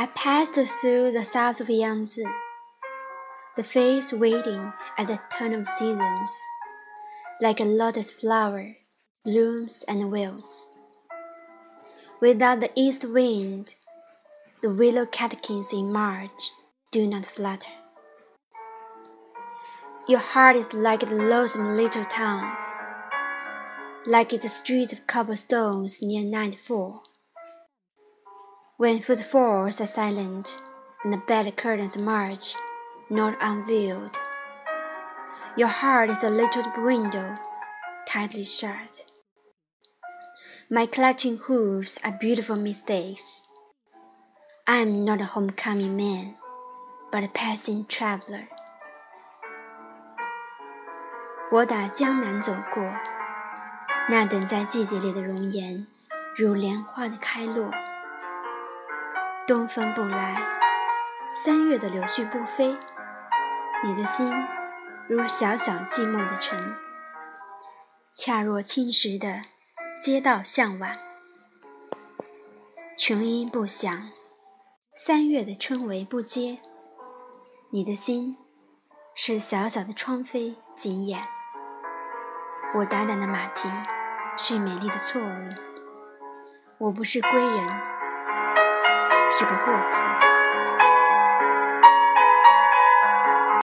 I passed through the south of Yangtze, the face waiting at the turn of seasons, like a lotus flower, blooms and wilts. Without the east wind, the willow catkins in March do not flutter. Your heart is like the lonesome little town, like its streets of cobblestones near nightfall. When footfalls are silent and the bed curtains march, not unveiled, your heart is a little window tightly shut. My clutching hoofs are beautiful mistakes. I am not a homecoming man, but a passing traveler. 我打江南走过，那等在季节里的容颜，如莲花的开落。 东风不来，三月的柳絮不飞，你的心如小小寂寞的城，恰若青石的街道向晚。琼音不响，三月的春雷不接，你的心是小小的窗扉紧掩。我打打的马蹄是美丽的错误，我不是归人，是个过客。